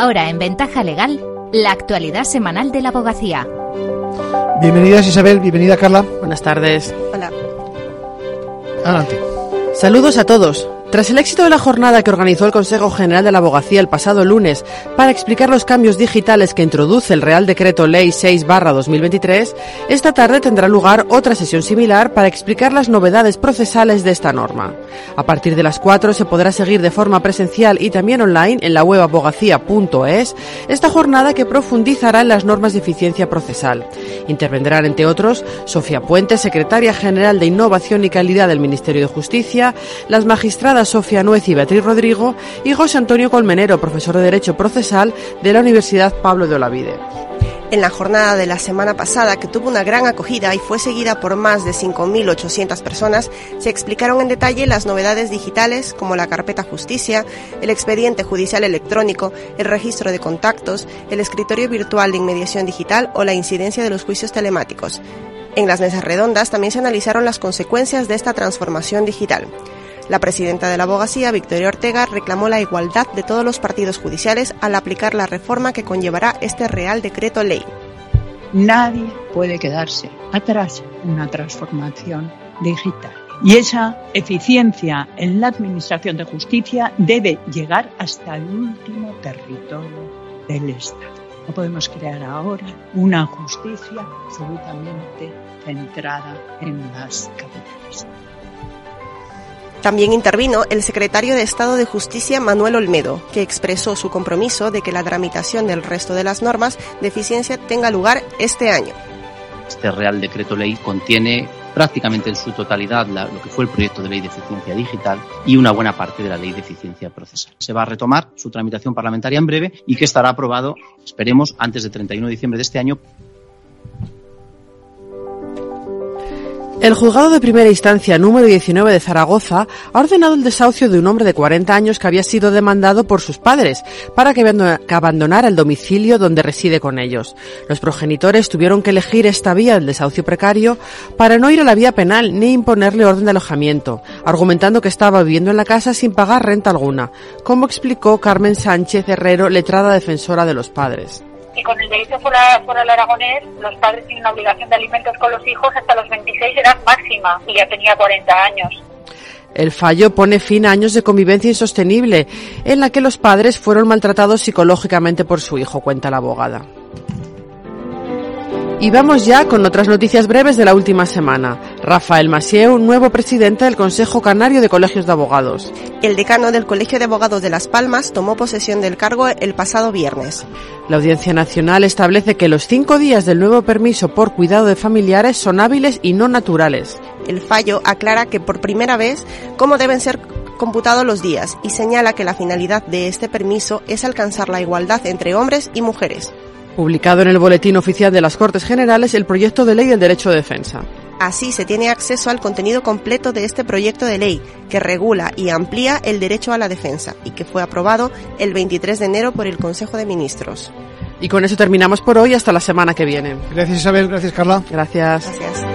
Ahora en Ventaja Legal, la actualidad semanal de la abogacía. Bienvenidas Isabel, bienvenida Carla. Buenas tardes. Hola. Adelante. Saludos a todos. Tras el éxito de la jornada que organizó el Consejo General de la Abogacía el pasado lunes para explicar los cambios digitales que introduce el Real Decreto Ley 6-2023, esta tarde tendrá lugar otra sesión similar para explicar las novedades procesales de esta norma. A partir de las 4 se podrá seguir de forma presencial y también online en la web abogacía.es esta jornada que profundizará en las normas de eficiencia procesal. Intervendrán, entre otros, Sofía Puente, secretaria general de Innovación y Calidad del Ministerio de Justicia, las magistradas Sofía Nuez y Beatriz Rodrigo y José Antonio Colmenero, profesor de Derecho Procesal de la Universidad Pablo de Olavide. En la jornada de la semana pasada, que tuvo una gran acogida y fue seguida por más de 5.800 personas, se explicaron en detalle las novedades digitales como la carpeta justicia, el expediente judicial electrónico, el registro de contactos, el escritorio virtual de inmediación digital o la incidencia de los juicios telemáticos. En las mesas redondas también se analizaron las consecuencias de esta transformación digital. La presidenta de la abogacía, Victoria Ortega, reclamó la igualdad de todos los partidos judiciales al aplicar la reforma que conllevará este Real Decreto Ley. Nadie puede quedarse atrás en una transformación digital. Y esa eficiencia en la Administración de Justicia debe llegar hasta el último territorio del Estado. No podemos crear ahora una justicia absolutamente centrada en las capitales. También intervino el secretario de Estado de Justicia Manuel Olmedo, que expresó su compromiso de que la tramitación del resto de las normas de eficiencia tenga lugar este año. Este Real Decreto Ley contiene prácticamente en su totalidad lo que fue el proyecto de ley de eficiencia digital y una buena parte de la ley de eficiencia procesal. Se va a retomar su tramitación parlamentaria en breve y que estará aprobado, esperemos, antes del 31 de diciembre de este año El juzgado de primera instancia número 19 de Zaragoza ha ordenado el desahucio de un hombre de 40 años que había sido demandado por sus padres para que abandonara el domicilio donde reside con ellos. Los progenitores tuvieron que elegir esta vía del desahucio precario para no ir a la vía penal ni imponerle orden de alojamiento, argumentando que estaba viviendo en la casa sin pagar renta alguna, como explicó Carmen Sánchez Herrero, letrada defensora de los padres y con el derecho foral aragonés los padres tienen una obligación de alimentos con los hijos hasta los 26 edad máxima y ya tenía 40 años. El fallo pone fin a años de convivencia insostenible en la que los padres fueron maltratados psicológicamente por su hijo, cuenta la abogada. Y vamos ya con otras noticias breves de la última semana. Rafael Masieu, nuevo presidente del Consejo Canario de Colegios de Abogados. El decano del Colegio de Abogados de Las Palmas tomó posesión del cargo el pasado viernes. La Audiencia Nacional establece que los cinco días del nuevo permiso por cuidado de familiares son hábiles y no naturales. El fallo aclara que por primera vez cómo deben ser computados los días y señala que la finalidad de este permiso es alcanzar la igualdad entre hombres y mujeres publicado en el Boletín Oficial de las Cortes Generales el proyecto de ley del derecho de defensa. Así se tiene acceso al contenido completo de este proyecto de ley, que regula y amplía el derecho a la defensa y que fue aprobado el 23 de enero por el Consejo de Ministros. Y con eso terminamos por hoy hasta la semana que viene. Gracias Isabel, gracias Carla. Gracias. Gracias.